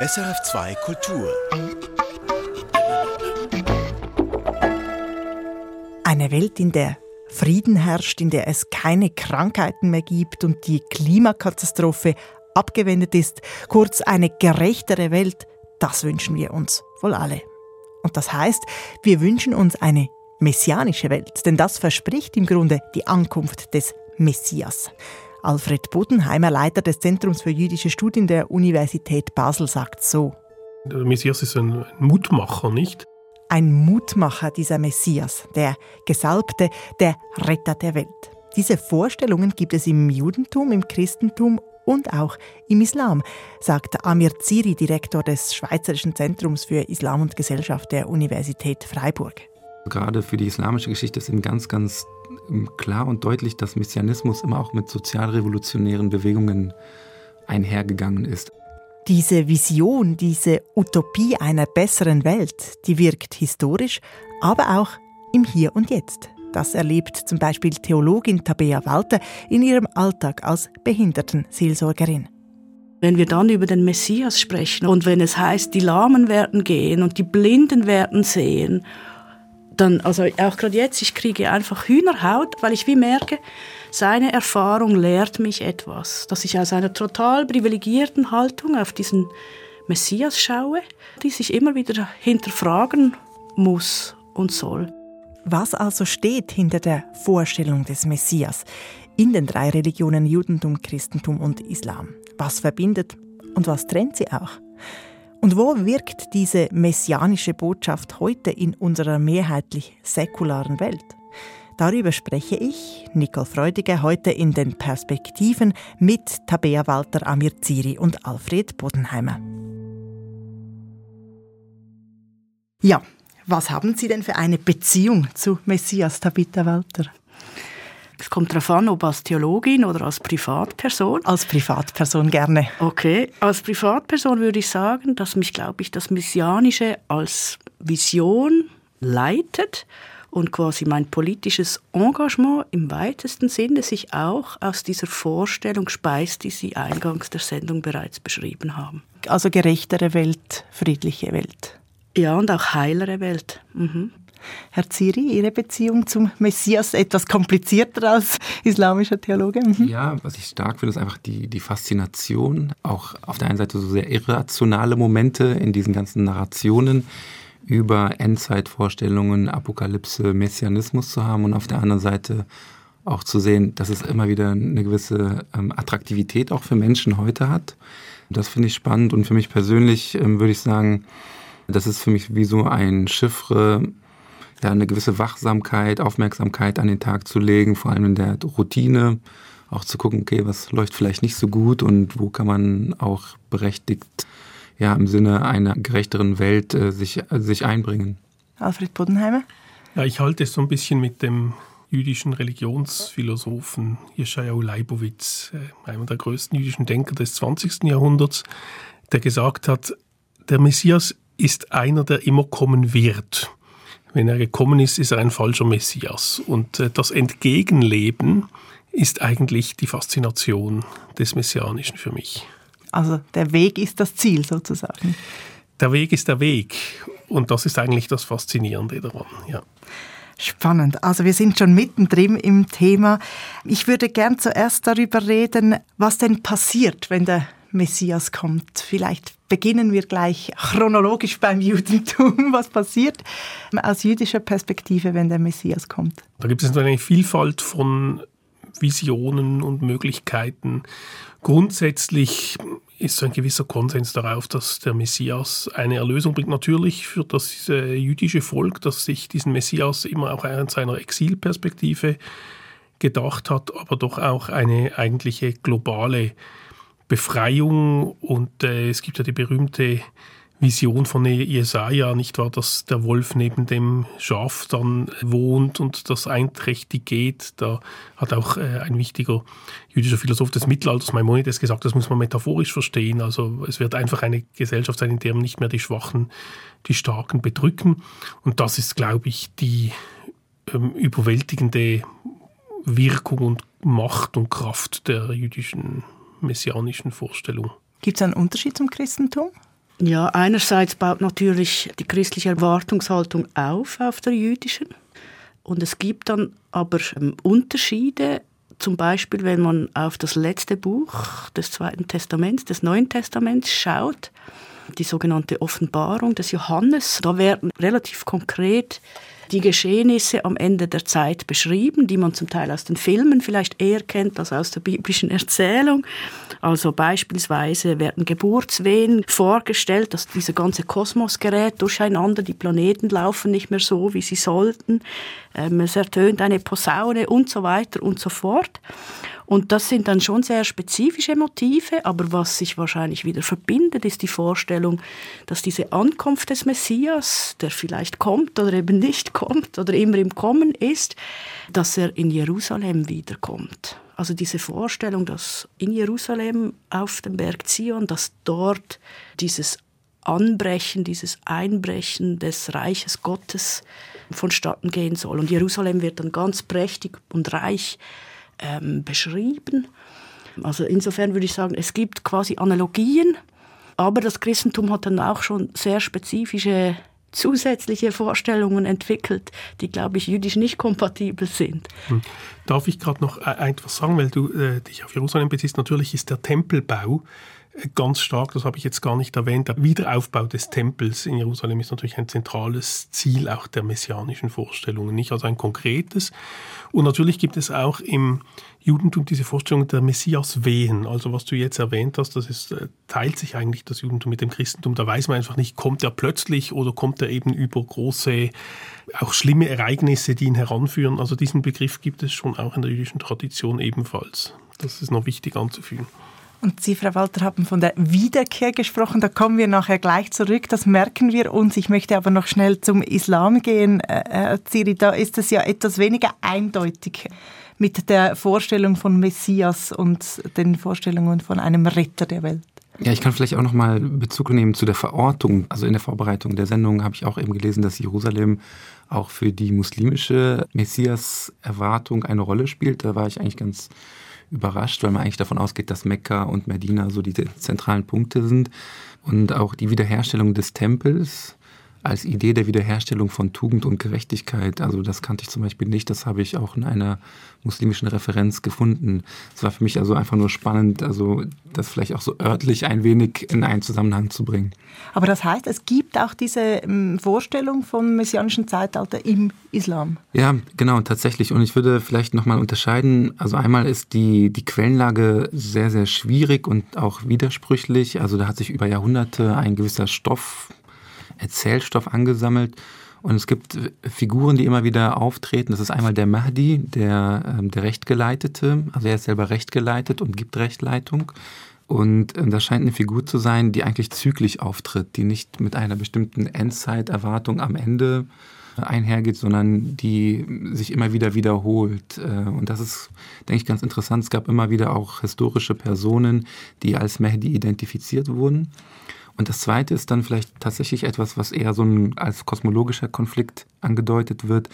SRF2 Kultur. Eine Welt, in der Frieden herrscht, in der es keine Krankheiten mehr gibt und die Klimakatastrophe abgewendet ist. Kurz eine gerechtere Welt, das wünschen wir uns wohl alle. Und das heißt, wir wünschen uns eine messianische Welt, denn das verspricht im Grunde die Ankunft des Messias. Alfred Bodenheimer, Leiter des Zentrums für jüdische Studien der Universität Basel, sagt so. Der Messias ist ein Mutmacher, nicht? Ein Mutmacher, dieser Messias, der Gesalbte, der Retter der Welt. Diese Vorstellungen gibt es im Judentum, im Christentum und auch im Islam, sagt Amir Ziri, Direktor des Schweizerischen Zentrums für Islam und Gesellschaft der Universität Freiburg. Gerade für die islamische Geschichte ist eben ganz, ganz klar und deutlich, dass Messianismus immer auch mit sozialrevolutionären Bewegungen einhergegangen ist. Diese Vision, diese Utopie einer besseren Welt, die wirkt historisch, aber auch im Hier und Jetzt. Das erlebt zum Beispiel Theologin Tabea Walter in ihrem Alltag als Behindertenseelsorgerin. Wenn wir dann über den Messias sprechen und wenn es heißt, die Lahmen werden gehen und die Blinden werden sehen dann, also auch gerade jetzt, ich kriege einfach Hühnerhaut, weil ich wie merke, seine Erfahrung lehrt mich etwas, dass ich aus einer total privilegierten Haltung auf diesen Messias schaue, die sich immer wieder hinterfragen muss und soll. Was also steht hinter der Vorstellung des Messias in den drei Religionen Judentum, Christentum und Islam? Was verbindet und was trennt sie auch? Und wo wirkt diese messianische Botschaft heute in unserer mehrheitlich säkularen Welt? Darüber spreche ich, Nicole Freudiger, heute in den Perspektiven mit Tabea Walter Amir Ziri und Alfred Bodenheimer. Ja, was haben Sie denn für eine Beziehung zu Messias, Tabitha Walter? Es kommt darauf an, ob als Theologin oder als Privatperson. Als Privatperson gerne. Okay, als Privatperson würde ich sagen, dass mich, glaube ich, das Messianische als Vision leitet und quasi mein politisches Engagement im weitesten Sinne sich auch aus dieser Vorstellung speist, die Sie eingangs der Sendung bereits beschrieben haben. Also gerechtere Welt, friedliche Welt. Ja, und auch heilere Welt. Mhm. Herr Ziri, Ihre Beziehung zum Messias etwas komplizierter als islamischer Theologe? Mhm. Ja, was ich stark finde, ist einfach die, die Faszination, auch auf der einen Seite so sehr irrationale Momente in diesen ganzen Narrationen über Endzeitvorstellungen, Apokalypse, Messianismus zu haben und auf der anderen Seite auch zu sehen, dass es immer wieder eine gewisse ähm, Attraktivität auch für Menschen heute hat. Das finde ich spannend und für mich persönlich ähm, würde ich sagen, das ist für mich wie so ein Chiffre ja, eine gewisse Wachsamkeit, Aufmerksamkeit an den Tag zu legen, vor allem in der Routine, auch zu gucken, okay, was läuft vielleicht nicht so gut und wo kann man auch berechtigt ja, im Sinne einer gerechteren Welt äh, sich, äh, sich einbringen. Alfred Bodenheimer? Ja, ich halte es so ein bisschen mit dem jüdischen Religionsphilosophen Jeschajahu Leibowitz, äh, einer der größten jüdischen Denker des 20. Jahrhunderts, der gesagt hat, der Messias ist einer, der immer kommen wird. Wenn er gekommen ist, ist er ein falscher Messias. Und äh, das Entgegenleben ist eigentlich die Faszination des Messianischen für mich. Also der Weg ist das Ziel sozusagen. Der Weg ist der Weg. Und das ist eigentlich das Faszinierende daran, ja. Spannend. Also wir sind schon mittendrin im Thema. Ich würde gern zuerst darüber reden, was denn passiert, wenn der Messias kommt. Vielleicht beginnen wir gleich chronologisch beim Judentum. Was passiert aus jüdischer Perspektive, wenn der Messias kommt? Da gibt es eine Vielfalt von Visionen und Möglichkeiten. Grundsätzlich ist ein gewisser Konsens darauf, dass der Messias eine Erlösung bringt. Natürlich für das jüdische Volk, das sich diesen Messias immer auch in seiner Exilperspektive gedacht hat, aber doch auch eine eigentliche globale Befreiung und äh, es gibt ja die berühmte Vision von Jesaja, nicht wahr, dass der Wolf neben dem Schaf dann wohnt und das einträchtig geht. Da hat auch äh, ein wichtiger jüdischer Philosoph des Mittelalters, Maimonides, gesagt, das muss man metaphorisch verstehen. Also es wird einfach eine Gesellschaft sein, in der nicht mehr die Schwachen die Starken bedrücken. Und das ist, glaube ich, die ähm, überwältigende Wirkung und Macht und Kraft der jüdischen messianischen Vorstellung. Gibt es einen Unterschied zum Christentum? Ja, einerseits baut natürlich die christliche Erwartungshaltung auf auf der jüdischen. Und es gibt dann aber ähm, Unterschiede, zum Beispiel wenn man auf das letzte Buch des Zweiten Testaments, des Neuen Testaments schaut, die sogenannte Offenbarung des Johannes. Da werden relativ konkret die Geschehnisse am Ende der Zeit beschrieben, die man zum Teil aus den Filmen vielleicht eher kennt als aus der biblischen Erzählung. Also beispielsweise werden Geburtswehen vorgestellt, dass dieser ganze Kosmos gerät durcheinander, die Planeten laufen nicht mehr so, wie sie sollten, ähm, es ertönt eine Posaune und so weiter und so fort. Und das sind dann schon sehr spezifische Motive, aber was sich wahrscheinlich wieder verbindet, ist die Vorstellung, dass diese Ankunft des Messias, der vielleicht kommt oder eben nicht kommt oder immer im Kommen ist, dass er in Jerusalem wiederkommt. Also diese Vorstellung, dass in Jerusalem auf dem Berg Zion, dass dort dieses Anbrechen, dieses Einbrechen des Reiches Gottes vonstatten gehen soll. Und Jerusalem wird dann ganz prächtig und reich ähm, beschrieben. Also insofern würde ich sagen, es gibt quasi Analogien, aber das Christentum hat dann auch schon sehr spezifische zusätzliche Vorstellungen entwickelt, die, glaube ich, jüdisch nicht kompatibel sind. Hm. Darf ich gerade noch etwas sagen, weil du äh, dich auf Jerusalem beziehst? Natürlich ist der Tempelbau ganz stark, das habe ich jetzt gar nicht erwähnt, der Wiederaufbau des Tempels in Jerusalem ist natürlich ein zentrales Ziel auch der messianischen Vorstellungen, nicht also ein konkretes. Und natürlich gibt es auch im Judentum diese Vorstellung der Messias-Wehen. Also was du jetzt erwähnt hast, das ist, äh, teilt sich eigentlich das Judentum mit dem Christentum. Da weiß man einfach nicht, kommt er plötzlich oder kommt er eben über große, auch schlimme Ereignisse, die ihn heranführen. Also diesen Begriff gibt es schon auch in der jüdischen Tradition ebenfalls. Das ist noch wichtig anzufügen. Und Sie, Frau Walter, haben von der Wiederkehr gesprochen. Da kommen wir nachher gleich zurück. Das merken wir uns. Ich möchte aber noch schnell zum Islam gehen. Äh, Herr Ziri, da ist es ja etwas weniger eindeutig mit der Vorstellung von Messias und den Vorstellungen von einem Retter der Welt. Ja, ich kann vielleicht auch noch mal Bezug nehmen zu der Verortung. Also in der Vorbereitung der Sendung habe ich auch eben gelesen, dass Jerusalem auch für die muslimische Messias-Erwartung eine Rolle spielt. Da war ich eigentlich ganz überrascht, weil man eigentlich davon ausgeht, dass Mekka und Medina so die zentralen Punkte sind. Und auch die Wiederherstellung des Tempels als Idee der Wiederherstellung von Tugend und Gerechtigkeit. Also das kannte ich zum Beispiel nicht, das habe ich auch in einer muslimischen Referenz gefunden. Es war für mich also einfach nur spannend, also das vielleicht auch so örtlich ein wenig in einen Zusammenhang zu bringen. Aber das heißt, es gibt auch diese ähm, Vorstellung vom messianischen Zeitalter im Islam. Ja, genau, tatsächlich. Und ich würde vielleicht nochmal unterscheiden. Also einmal ist die, die Quellenlage sehr, sehr schwierig und auch widersprüchlich. Also da hat sich über Jahrhunderte ein gewisser Stoff Erzählstoff angesammelt. Und es gibt Figuren, die immer wieder auftreten. Das ist einmal der Mahdi, der, ähm, der Rechtgeleitete. Also er ist selber rechtgeleitet und gibt Rechtleitung. Und ähm, das scheint eine Figur zu sein, die eigentlich zügig auftritt, die nicht mit einer bestimmten Endzeiterwartung am Ende einhergeht, sondern die sich immer wieder wiederholt. Äh, und das ist, denke ich, ganz interessant. Es gab immer wieder auch historische Personen, die als Mahdi identifiziert wurden. Und das Zweite ist dann vielleicht tatsächlich etwas, was eher so ein, als kosmologischer Konflikt angedeutet wird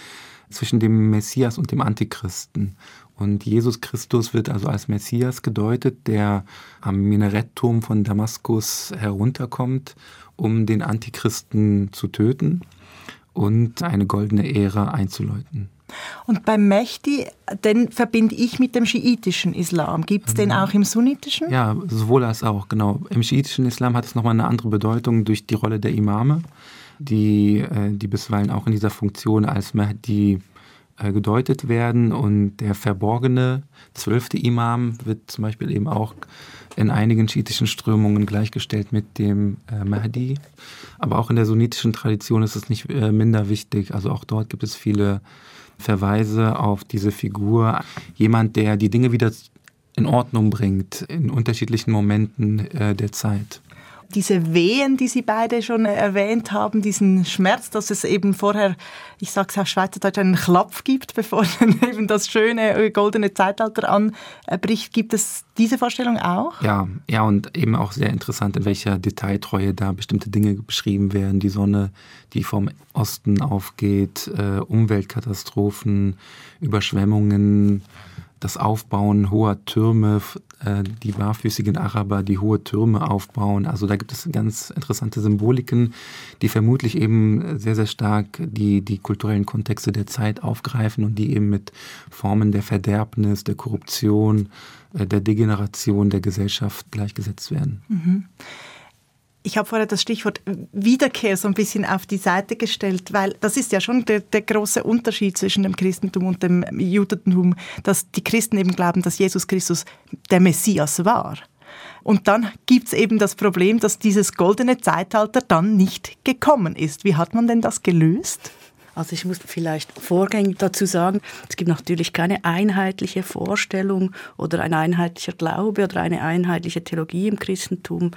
zwischen dem Messias und dem Antichristen. Und Jesus Christus wird also als Messias gedeutet, der am Minaretturm von Damaskus herunterkommt, um den Antichristen zu töten und eine goldene Ära einzuläuten. Und beim Mehdi, den verbinde ich mit dem schiitischen Islam. Gibt es den mhm. auch im sunnitischen? Ja, sowohl als auch, genau. Im schiitischen Islam hat es nochmal eine andere Bedeutung durch die Rolle der Imame, die, äh, die bisweilen auch in dieser Funktion als Mahdi äh, gedeutet werden. Und der verborgene zwölfte Imam wird zum Beispiel eben auch in einigen schiitischen Strömungen gleichgestellt mit dem äh, Mahdi. Aber auch in der sunnitischen Tradition ist es nicht minder wichtig. Also auch dort gibt es viele Verweise auf diese Figur. Jemand, der die Dinge wieder in Ordnung bringt in unterschiedlichen Momenten äh, der Zeit diese Wehen, die Sie beide schon erwähnt haben, diesen Schmerz, dass es eben vorher, ich sage es auf Schweizerdeutsch, einen Klapf gibt, bevor dann eben das schöne äh, goldene Zeitalter anbricht. Gibt es diese Vorstellung auch? Ja, ja, und eben auch sehr interessant, in welcher Detailtreue da bestimmte Dinge beschrieben werden. Die Sonne, die vom Osten aufgeht, äh, Umweltkatastrophen, Überschwemmungen, das Aufbauen hoher Türme äh, die barfüßigen Araber, die hohe Türme aufbauen. Also da gibt es ganz interessante Symboliken, die vermutlich eben sehr, sehr stark die, die kulturellen Kontexte der Zeit aufgreifen und die eben mit Formen der Verderbnis, der Korruption, äh, der Degeneration der Gesellschaft gleichgesetzt werden. Mhm. Ich habe vorher das Stichwort Wiederkehr so ein bisschen auf die Seite gestellt, weil das ist ja schon der, der, große Unterschied zwischen dem Christentum und dem Judentum, dass die Christen eben glauben, dass Jesus Christus der Messias war. Und dann gibt es eben das Problem, dass dieses goldene Zeitalter dann nicht gekommen ist. Wie hat man denn das gelöst? Also ich muss vielleicht vorgängig dazu sagen, es gibt natürlich keine einheitliche Vorstellung oder ein einheitlicher Glaube oder eine einheitliche Theologie im Christentum.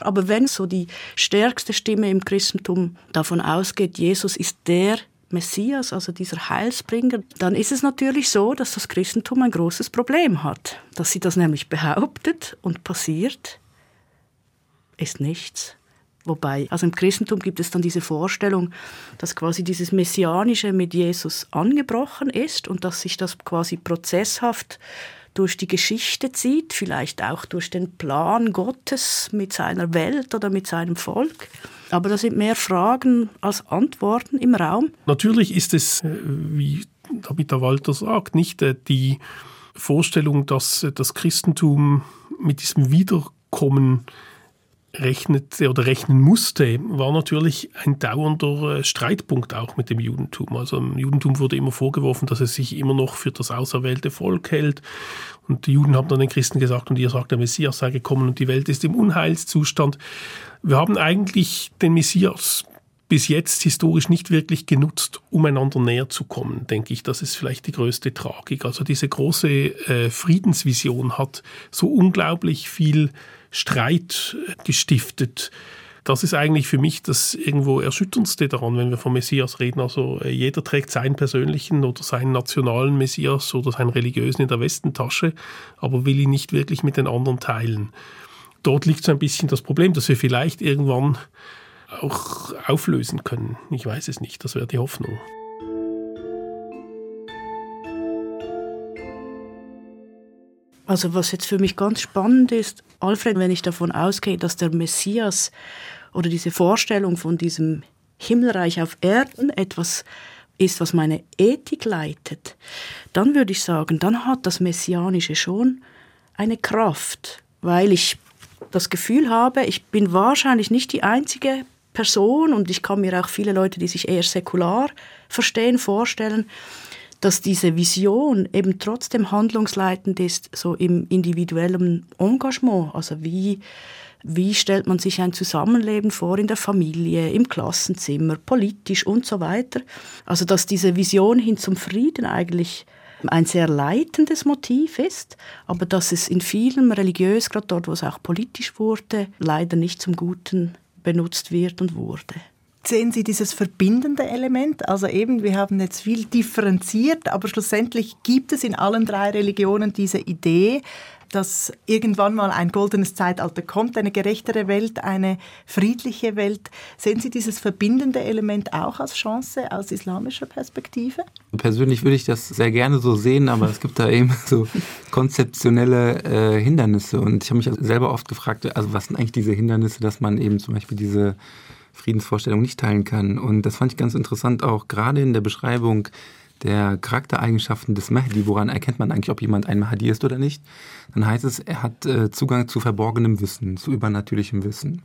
Aber wenn so die stärkste Stimme im Christentum davon ausgeht, Jesus ist der Messias, also dieser Heilsbringer, dann ist es natürlich so, dass das Christentum ein großes Problem hat. Dass sie das nämlich behauptet und passiert, ist nichts. Wobei, also im Christentum gibt es dann diese Vorstellung, dass quasi dieses Messianische mit Jesus angebrochen ist und dass sich das quasi prozesshaft durch die Geschichte zieht, vielleicht auch durch den Plan Gottes mit seiner Welt oder mit seinem Volk. Aber da sind mehr Fragen als Antworten im Raum. Natürlich ist es, äh, wie David Walter sagt, nicht äh, die Vorstellung, dass äh, das Christentum mit diesem Wiederkommen rechnete oder rechnen musste, war natürlich ein dauernder äh, Streitpunkt auch mit dem Judentum. Also im Judentum wurde immer vorgeworfen, dass es sich immer noch für das auserwählte Volk hält. Und die Juden haben dann den Christen gesagt, und ihr sagt, der Messias sei gekommen und die Welt ist im Unheilszustand. Wir haben eigentlich den Messias bis jetzt historisch nicht wirklich genutzt, um einander näher zu kommen, denke ich. Das ist vielleicht die größte Tragik. Also diese große äh, Friedensvision hat so unglaublich viel Streit gestiftet. Das ist eigentlich für mich das irgendwo Erschütterndste daran, wenn wir vom Messias reden. Also äh, jeder trägt seinen persönlichen oder seinen nationalen Messias oder seinen religiösen in der Westentasche, aber will ihn nicht wirklich mit den anderen teilen. Dort liegt so ein bisschen das Problem, dass wir vielleicht irgendwann auch auflösen können. Ich weiß es nicht, das wäre die Hoffnung. Also was jetzt für mich ganz spannend ist, Alfred, wenn ich davon ausgehe, dass der Messias oder diese Vorstellung von diesem Himmelreich auf Erden etwas ist, was meine Ethik leitet, dann würde ich sagen, dann hat das Messianische schon eine Kraft, weil ich das Gefühl habe, ich bin wahrscheinlich nicht die einzige Person und ich kann mir auch viele Leute, die sich eher säkular verstehen, vorstellen, dass diese Vision eben trotzdem handlungsleitend ist, so im individuellen Engagement. Also wie, wie stellt man sich ein Zusammenleben vor in der Familie, im Klassenzimmer, politisch und so weiter. Also dass diese Vision hin zum Frieden eigentlich ein sehr leitendes Motiv ist, aber dass es in vielen religiös, gerade dort, wo es auch politisch wurde, leider nicht zum Guten benutzt wird und wurde. Sehen Sie dieses verbindende Element? Also eben, wir haben jetzt viel differenziert, aber schlussendlich gibt es in allen drei Religionen diese Idee, dass irgendwann mal ein goldenes Zeitalter kommt, eine gerechtere Welt, eine friedliche Welt. Sehen Sie dieses verbindende Element auch als Chance aus islamischer Perspektive? Persönlich würde ich das sehr gerne so sehen, aber es gibt da eben so konzeptionelle äh, Hindernisse. Und ich habe mich selber oft gefragt, also was sind eigentlich diese Hindernisse, dass man eben zum Beispiel diese Friedensvorstellung nicht teilen kann. Und das fand ich ganz interessant, auch gerade in der Beschreibung der Charaktereigenschaften des Mahdi, woran erkennt man eigentlich, ob jemand ein Mahdi ist oder nicht, dann heißt es, er hat äh, Zugang zu verborgenem Wissen, zu übernatürlichem Wissen.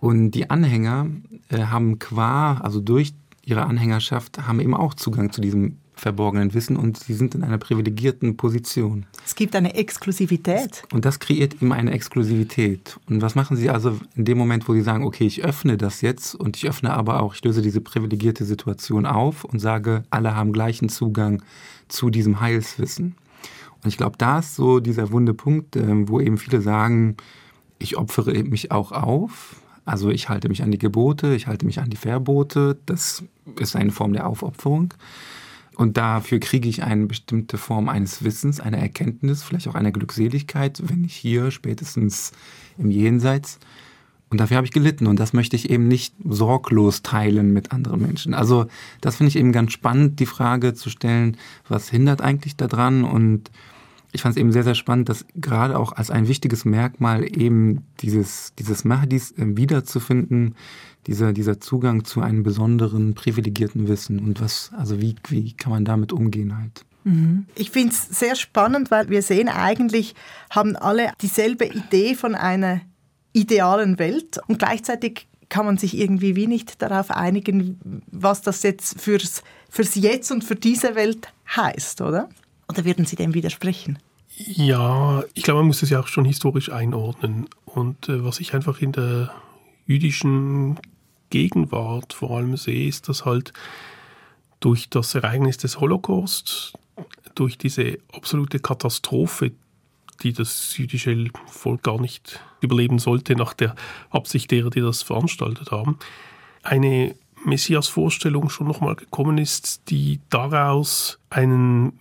Und die Anhänger äh, haben qua, also durch ihre Anhängerschaft, haben eben auch Zugang zu diesem verborgenen Wissen und sie sind in einer privilegierten Position. Es gibt eine Exklusivität. Und das kreiert eben eine Exklusivität. Und was machen Sie also in dem Moment, wo Sie sagen, okay, ich öffne das jetzt und ich öffne aber auch, ich löse diese privilegierte Situation auf und sage, alle haben gleichen Zugang zu diesem Heilswissen. Und ich glaube, da ist so dieser wunde Punkt, ähm, wo eben viele sagen, ich opfere mich auch auf. Also ich halte mich an die Gebote, ich halte mich an die Verbote. Das ist eine Form der Aufopferung. Und dafür kriege ich eine bestimmte Form eines Wissens, eine Erkenntnis, vielleicht auch eine Glückseligkeit, wenn ich hier spätestens im Jenseits. Und dafür habe ich gelitten und das möchte ich eben nicht sorglos teilen mit anderen Menschen. Also das finde ich eben ganz spannend, die Frage zu stellen, was hindert eigentlich daran? Und ich fand es eben sehr, sehr spannend, dass gerade auch als ein wichtiges Merkmal eben dieses, dieses Mahdis äh, wiederzufinden, dieser, dieser Zugang zu einem besonderen, privilegierten Wissen und was, also wie, wie kann man damit umgehen halt. Mhm. Ich finde es sehr spannend, weil wir sehen, eigentlich haben alle dieselbe Idee von einer idealen Welt und gleichzeitig kann man sich irgendwie wie nicht darauf einigen, was das jetzt fürs, fürs Jetzt und für diese Welt heißt, oder? Oder würden Sie dem widersprechen? Ja, ich glaube, man muss es ja auch schon historisch einordnen. Und äh, was ich einfach in der jüdischen Gegenwart vor allem sehe, ist, dass halt durch das Ereignis des Holocaust, durch diese absolute Katastrophe, die das jüdische Volk gar nicht überleben sollte, nach der Absicht derer, die das veranstaltet haben, eine Messias-Vorstellung schon nochmal gekommen ist, die daraus einen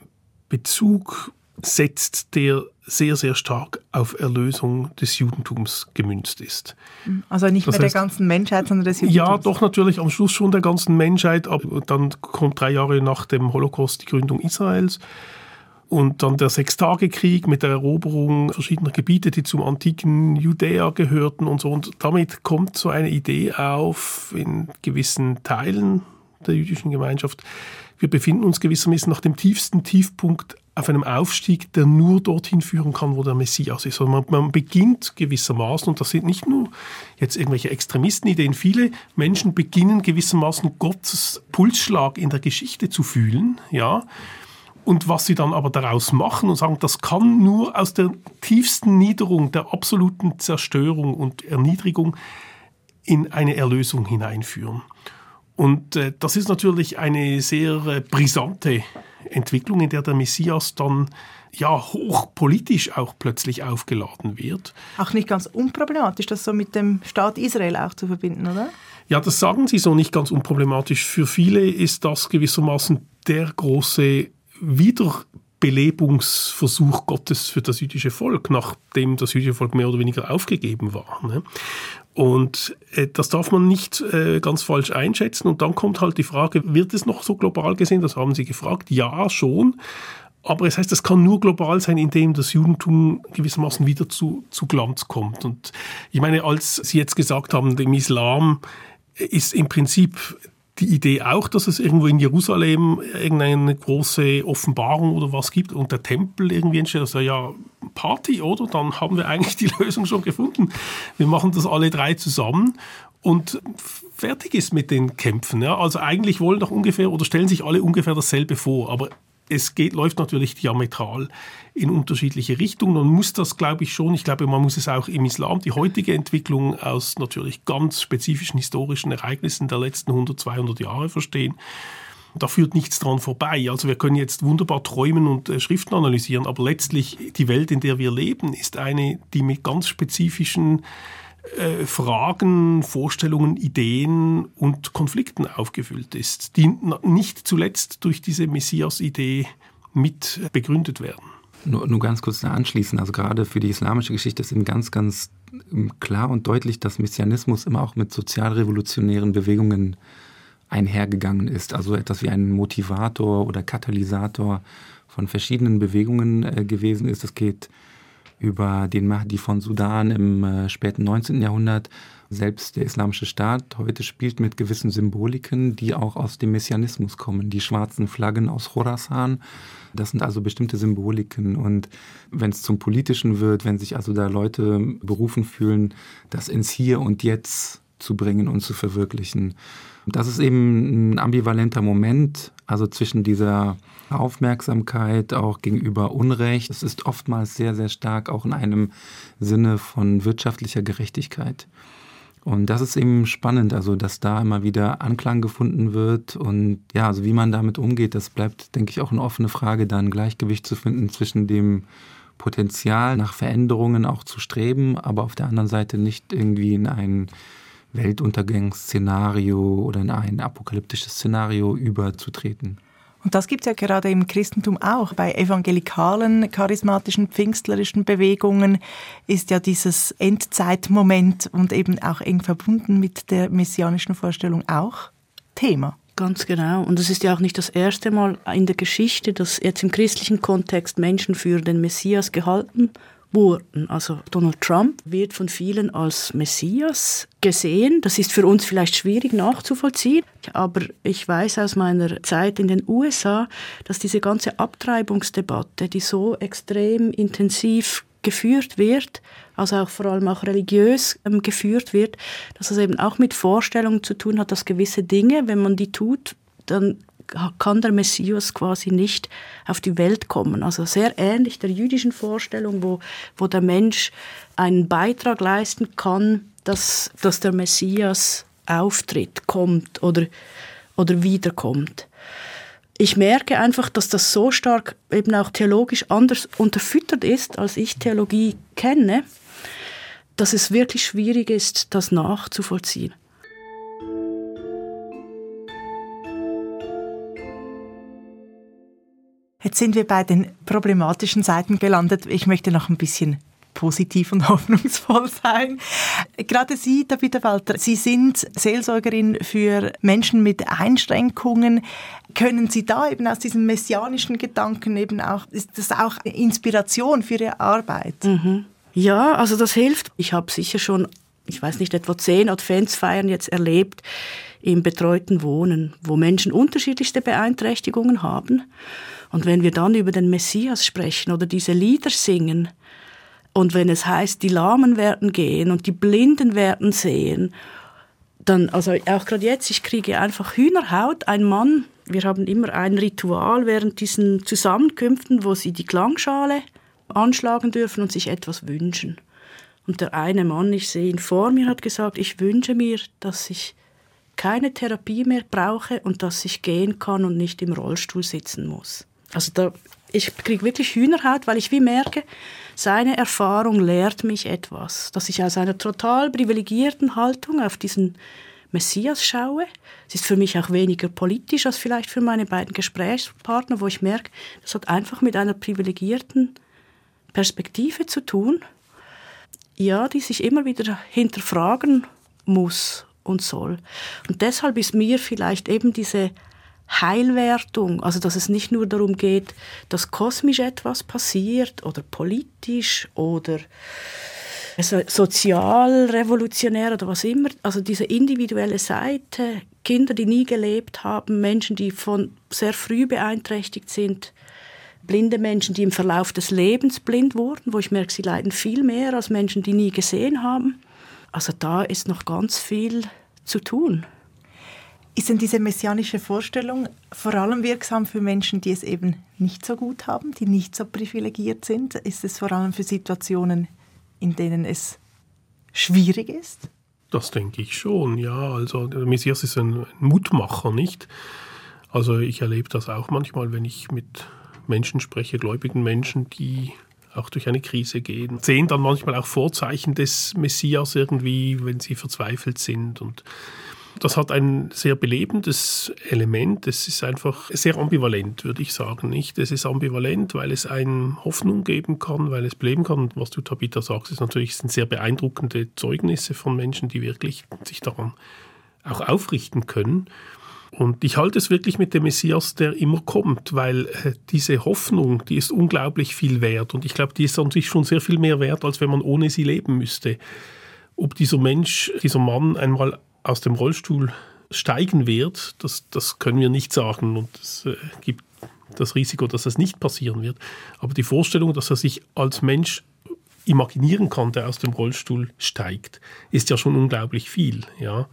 Bezug setzt, der sehr, sehr stark auf Erlösung des Judentums gemünzt ist. Also nicht das mehr heißt, der ganzen Menschheit, sondern des Judentums? Ja, doch natürlich am Schluss schon der ganzen Menschheit, aber dann kommt drei Jahre nach dem Holocaust die Gründung Israels und dann der Sechstagekrieg mit der Eroberung verschiedener Gebiete, die zum antiken Judäa gehörten und so. Und damit kommt so eine Idee auf in gewissen Teilen der jüdischen Gemeinschaft. Wir befinden uns gewissermaßen nach dem tiefsten Tiefpunkt auf einem Aufstieg, der nur dorthin führen kann, wo der Messias ist. Also man, man beginnt gewissermaßen, und das sind nicht nur jetzt irgendwelche Extremistenideen, viele Menschen beginnen gewissermaßen Gottes Pulsschlag in der Geschichte zu fühlen, ja, und was sie dann aber daraus machen und sagen, das kann nur aus der tiefsten Niederung, der absoluten Zerstörung und Erniedrigung in eine Erlösung hineinführen. Und äh, das ist natürlich eine sehr äh, brisante Entwicklung, in der der Messias dann ja hochpolitisch auch plötzlich aufgeladen wird. Auch nicht ganz unproblematisch, das so mit dem Staat Israel auch zu verbinden, oder? Ja, das sagen Sie so nicht ganz unproblematisch. Für viele ist das gewissermaßen der große Wiederbelebungsversuch Gottes für das jüdische Volk, nachdem das jüdische Volk mehr oder weniger aufgegeben war. Ne? Und äh, das darf man nicht äh, ganz falsch einschätzen. Und dann kommt halt die Frage, wird es noch so global gesehen? Das haben Sie gefragt. Ja, schon. Aber es heißt, es kann nur global sein, indem das Judentum gewissermaßen wieder zu, zu Glanz kommt. Und ich meine, als Sie jetzt gesagt haben, dem Islam ist im Prinzip die Idee auch, dass es irgendwo in Jerusalem irgendeine große Offenbarung oder was gibt und der Tempel irgendwie entsteht. Also ja, Party, oder? Dann haben wir eigentlich die Lösung schon gefunden. Wir machen das alle drei zusammen und fertig ist mit den Kämpfen. Ja? Also eigentlich wollen doch ungefähr oder stellen sich alle ungefähr dasselbe vor, aber es geht, läuft natürlich diametral in unterschiedliche Richtungen. Man muss das, glaube ich, schon, ich glaube, man muss es auch im Islam, die heutige Entwicklung aus natürlich ganz spezifischen historischen Ereignissen der letzten 100, 200 Jahre verstehen. Da führt nichts dran vorbei. Also wir können jetzt wunderbar träumen und äh, Schriften analysieren, aber letztlich die Welt, in der wir leben, ist eine, die mit ganz spezifischen äh, Fragen, Vorstellungen, Ideen und Konflikten aufgefüllt ist, die nicht zuletzt durch diese Messias-Idee mit begründet werden. Nur, nur ganz kurz da anschließen, also gerade für die islamische Geschichte ist eben ganz, ganz ähm, klar und deutlich, dass Messianismus immer auch mit sozialrevolutionären Bewegungen einhergegangen ist. Also etwas wie ein Motivator oder Katalysator von verschiedenen Bewegungen äh, gewesen ist. Es geht über den Mahdi von Sudan im äh, späten 19. Jahrhundert. Selbst der Islamische Staat heute spielt mit gewissen Symboliken, die auch aus dem Messianismus kommen. Die schwarzen Flaggen aus Khorasan, das sind also bestimmte Symboliken. Und wenn es zum Politischen wird, wenn sich also da Leute berufen fühlen, das ins Hier und Jetzt zu bringen und zu verwirklichen. Das ist eben ein ambivalenter Moment, also zwischen dieser Aufmerksamkeit auch gegenüber Unrecht. Es ist oftmals sehr, sehr stark auch in einem Sinne von wirtschaftlicher Gerechtigkeit. Und das ist eben spannend, also dass da immer wieder Anklang gefunden wird und ja, also wie man damit umgeht, das bleibt, denke ich, auch eine offene Frage, da ein Gleichgewicht zu finden zwischen dem Potenzial nach Veränderungen auch zu streben, aber auf der anderen Seite nicht irgendwie in ein Weltuntergangsszenario oder in ein apokalyptisches Szenario überzutreten. Und das gibt es ja gerade im Christentum auch. Bei evangelikalen, charismatischen, pfingstlerischen Bewegungen ist ja dieses Endzeitmoment und eben auch eng verbunden mit der messianischen Vorstellung auch Thema. Ganz genau. Und es ist ja auch nicht das erste Mal in der Geschichte, dass jetzt im christlichen Kontext Menschen für den Messias gehalten wurden. Also Donald Trump wird von vielen als Messias gesehen. Das ist für uns vielleicht schwierig nachzuvollziehen, aber ich weiß aus meiner Zeit in den USA, dass diese ganze Abtreibungsdebatte, die so extrem intensiv geführt wird, also auch vor allem auch religiös ähm, geführt wird, dass es eben auch mit Vorstellungen zu tun hat, dass gewisse Dinge, wenn man die tut, dann kann der Messias quasi nicht auf die Welt kommen. Also sehr ähnlich der jüdischen Vorstellung, wo, wo der Mensch einen Beitrag leisten kann, dass, dass der Messias auftritt, kommt oder, oder wiederkommt. Ich merke einfach, dass das so stark eben auch theologisch anders unterfüttert ist, als ich Theologie kenne, dass es wirklich schwierig ist, das nachzuvollziehen. Jetzt sind wir bei den problematischen Seiten gelandet. Ich möchte noch ein bisschen positiv und hoffnungsvoll sein. Gerade Sie, Tabitha Walter, Sie sind Seelsorgerin für Menschen mit Einschränkungen. Können Sie da eben aus diesem messianischen Gedanken eben auch, ist das auch Inspiration für Ihre Arbeit? Mhm. Ja, also das hilft. Ich habe sicher schon, ich weiß nicht, etwa zehn Adventsfeiern jetzt erlebt im betreuten Wohnen, wo Menschen unterschiedlichste Beeinträchtigungen haben. Und wenn wir dann über den Messias sprechen oder diese Lieder singen, und wenn es heißt, die Lahmen werden gehen und die Blinden werden sehen, dann, also auch gerade jetzt, ich kriege einfach Hühnerhaut. Ein Mann, wir haben immer ein Ritual während diesen Zusammenkünften, wo sie die Klangschale anschlagen dürfen und sich etwas wünschen. Und der eine Mann, ich sehe ihn vor mir, hat gesagt, ich wünsche mir, dass ich keine Therapie mehr brauche und dass ich gehen kann und nicht im Rollstuhl sitzen muss. Also da, ich kriege wirklich Hühnerhaut, weil ich wie merke, seine Erfahrung lehrt mich etwas, dass ich aus einer total privilegierten Haltung auf diesen Messias schaue. Es ist für mich auch weniger politisch als vielleicht für meine beiden Gesprächspartner, wo ich merke, das hat einfach mit einer privilegierten Perspektive zu tun, ja, die sich immer wieder hinterfragen muss und soll. Und deshalb ist mir vielleicht eben diese Heilwertung, also dass es nicht nur darum geht, dass kosmisch etwas passiert oder politisch oder sozial revolutionär oder was immer, also diese individuelle Seite, Kinder, die nie gelebt haben, Menschen, die von sehr früh beeinträchtigt sind, blinde Menschen, die im Verlauf des Lebens blind wurden, wo ich merke, sie leiden viel mehr als Menschen, die nie gesehen haben. Also da ist noch ganz viel zu tun. Ist denn diese messianische Vorstellung vor allem wirksam für Menschen, die es eben nicht so gut haben, die nicht so privilegiert sind? Ist es vor allem für Situationen, in denen es schwierig ist? Das denke ich schon, ja. Also der Messias ist ein Mutmacher, nicht? Also ich erlebe das auch manchmal, wenn ich mit Menschen spreche, gläubigen Menschen, die auch durch eine Krise gehen, sehen dann manchmal auch Vorzeichen des Messias irgendwie, wenn sie verzweifelt sind und das hat ein sehr belebendes Element. Es ist einfach sehr ambivalent, würde ich sagen. Nicht? Es ist ambivalent, weil es einem Hoffnung geben kann, weil es beleben kann. Und was du, Tabitha, sagst, ist natürlich sind sehr beeindruckende Zeugnisse von Menschen, die wirklich sich daran auch aufrichten können. Und ich halte es wirklich mit dem Messias, der immer kommt, weil äh, diese Hoffnung, die ist unglaublich viel wert. Und ich glaube, die ist an sich schon sehr viel mehr wert, als wenn man ohne sie leben müsste. Ob dieser Mensch, dieser Mann einmal aus dem Rollstuhl steigen wird, das, das können wir nicht sagen und es äh, gibt das Risiko, dass das nicht passieren wird. Aber die Vorstellung, dass er sich als Mensch imaginieren kann, der aus dem Rollstuhl steigt, ist ja schon unglaublich viel. Ja?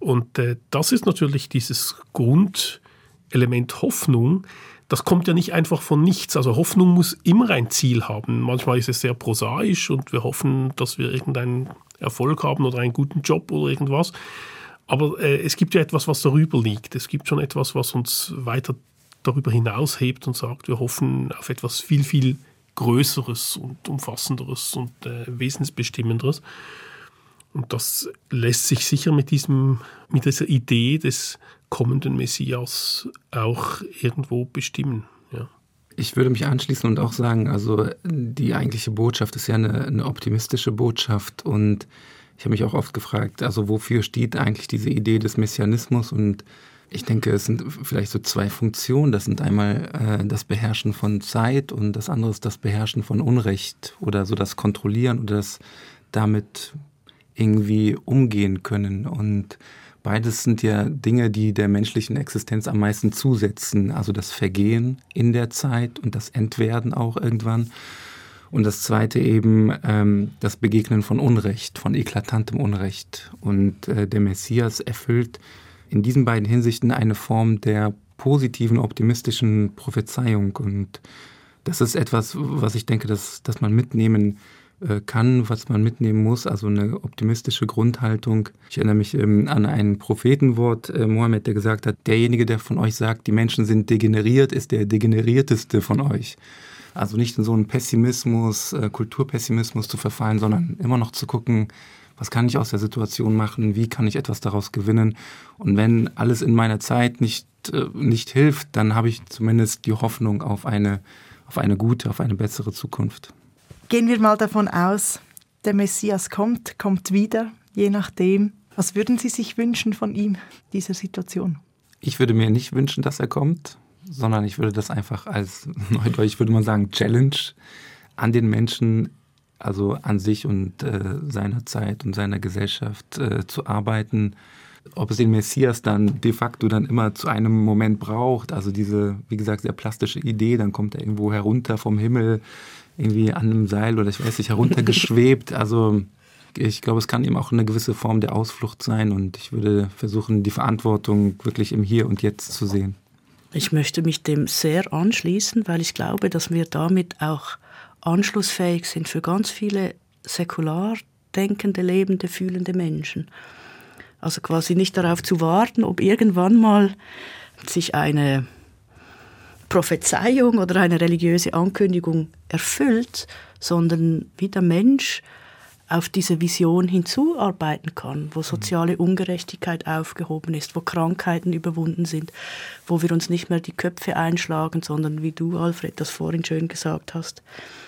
Und äh, das ist natürlich dieses Grundelement Hoffnung. Das kommt ja nicht einfach von nichts. Also Hoffnung muss immer ein Ziel haben. Manchmal ist es sehr prosaisch und wir hoffen, dass wir irgendeinen Erfolg haben oder einen guten Job oder irgendwas. Aber äh, es gibt ja etwas, was darüber liegt. Es gibt schon etwas, was uns weiter darüber hinaushebt und sagt, wir hoffen auf etwas viel, viel Größeres und Umfassenderes und äh, Wesensbestimmenderes. Und das lässt sich sicher mit, diesem, mit dieser Idee des kommenden Messias auch irgendwo bestimmen. Ja. Ich würde mich anschließen und auch sagen, also die eigentliche Botschaft ist ja eine, eine optimistische Botschaft und ich habe mich auch oft gefragt, also wofür steht eigentlich diese Idee des Messianismus und Ich denke, es sind vielleicht so zwei Funktionen. Das sind einmal äh, das Beherrschen von Zeit und das andere ist das Beherrschen von Unrecht oder so das Kontrollieren oder das damit irgendwie umgehen können. Und beides sind ja Dinge, die der menschlichen Existenz am meisten zusetzen. Also das Vergehen in der Zeit und das Entwerden auch irgendwann. Und das zweite eben ähm, das Begegnen von Unrecht, von eklatantem Unrecht. Und äh, der Messias erfüllt in diesen beiden Hinsichten eine Form der positiven, optimistischen Prophezeiung. Und das ist etwas, was ich denke, dass, dass man mitnehmen äh, kann, was man mitnehmen muss, also eine optimistische Grundhaltung. Ich erinnere mich ähm, an ein Prophetenwort, äh, Mohammed, der gesagt hat, derjenige, der von euch sagt, die Menschen sind degeneriert, ist der degenerierteste von euch. Also nicht in so einen Pessimismus, äh, Kulturpessimismus zu verfallen, sondern immer noch zu gucken, was kann ich aus der Situation machen, wie kann ich etwas daraus gewinnen. Und wenn alles in meiner Zeit nicht, äh, nicht hilft, dann habe ich zumindest die Hoffnung auf eine, auf eine gute, auf eine bessere Zukunft. Gehen wir mal davon aus, der Messias kommt, kommt wieder, je nachdem. Was würden Sie sich wünschen von ihm, dieser Situation? Ich würde mir nicht wünschen, dass er kommt sondern ich würde das einfach als, neudeutsch würde man sagen, Challenge an den Menschen, also an sich und äh, seiner Zeit und seiner Gesellschaft äh, zu arbeiten. Ob es den Messias dann de facto dann immer zu einem Moment braucht, also diese, wie gesagt, sehr plastische Idee, dann kommt er irgendwo herunter vom Himmel, irgendwie an einem Seil oder ich weiß nicht, heruntergeschwebt. Also ich glaube, es kann eben auch eine gewisse Form der Ausflucht sein und ich würde versuchen, die Verantwortung wirklich im Hier und Jetzt zu sehen. Ich möchte mich dem sehr anschließen, weil ich glaube, dass wir damit auch anschlussfähig sind für ganz viele säkular denkende, lebende, fühlende Menschen. Also quasi nicht darauf zu warten, ob irgendwann mal sich eine Prophezeiung oder eine religiöse Ankündigung erfüllt, sondern wie der Mensch auf diese Vision hinzuarbeiten kann, wo soziale Ungerechtigkeit aufgehoben ist, wo Krankheiten überwunden sind, wo wir uns nicht mehr die Köpfe einschlagen, sondern wie du, Alfred, das vorhin schön gesagt hast,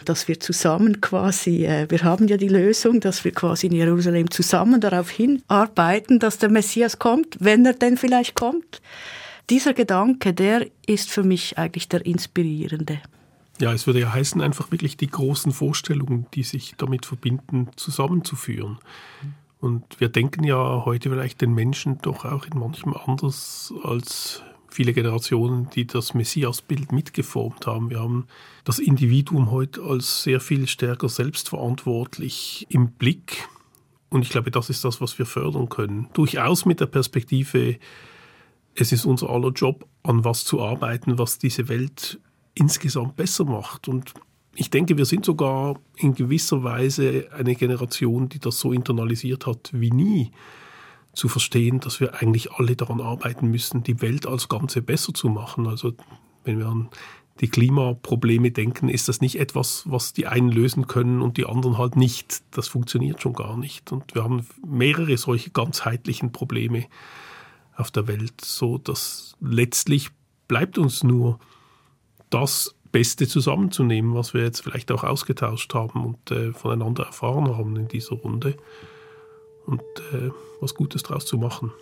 dass wir zusammen quasi, äh, wir haben ja die Lösung, dass wir quasi in Jerusalem zusammen darauf hinarbeiten, dass der Messias kommt, wenn er denn vielleicht kommt. Dieser Gedanke, der ist für mich eigentlich der inspirierende. Ja, es würde ja heißen, einfach wirklich die großen Vorstellungen, die sich damit verbinden, zusammenzuführen. Und wir denken ja heute vielleicht den Menschen doch auch in manchem anders als viele Generationen, die das Messiasbild mitgeformt haben. Wir haben das Individuum heute als sehr viel stärker selbstverantwortlich im Blick. Und ich glaube, das ist das, was wir fördern können. Durchaus mit der Perspektive, es ist unser aller Job, an was zu arbeiten, was diese Welt insgesamt besser macht. Und ich denke, wir sind sogar in gewisser Weise eine Generation, die das so internalisiert hat wie nie, zu verstehen, dass wir eigentlich alle daran arbeiten müssen, die Welt als Ganze besser zu machen. Also wenn wir an die Klimaprobleme denken, ist das nicht etwas, was die einen lösen können und die anderen halt nicht. Das funktioniert schon gar nicht. Und wir haben mehrere solche ganzheitlichen Probleme auf der Welt, so dass letztlich bleibt uns nur das Beste zusammenzunehmen, was wir jetzt vielleicht auch ausgetauscht haben und äh, voneinander erfahren haben in dieser Runde und äh, was Gutes draus zu machen.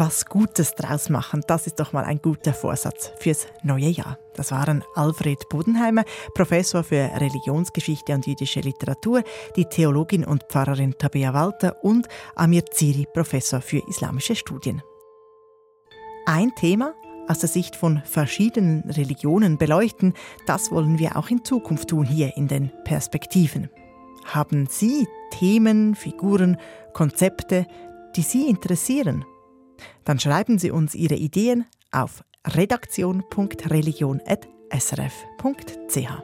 Was Gutes draus machen, das ist doch mal ein guter Vorsatz fürs neue Jahr. Das waren Alfred Bodenheimer, Professor für Religionsgeschichte und jüdische Literatur, die Theologin und Pfarrerin Tabea Walter und Amir Ziri, Professor für islamische Studien. Ein Thema, aus der Sicht von verschiedenen Religionen beleuchten, das wollen wir auch in Zukunft tun hier in den Perspektiven. Haben Sie Themen, Figuren, Konzepte, die Sie interessieren? Dann schreiben Sie uns Ihre Ideen auf redaktion.religion.srf.ch.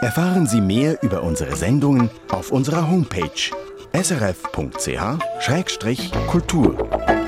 Erfahren Sie mehr über unsere Sendungen auf unserer Homepage srf.ch-kultur.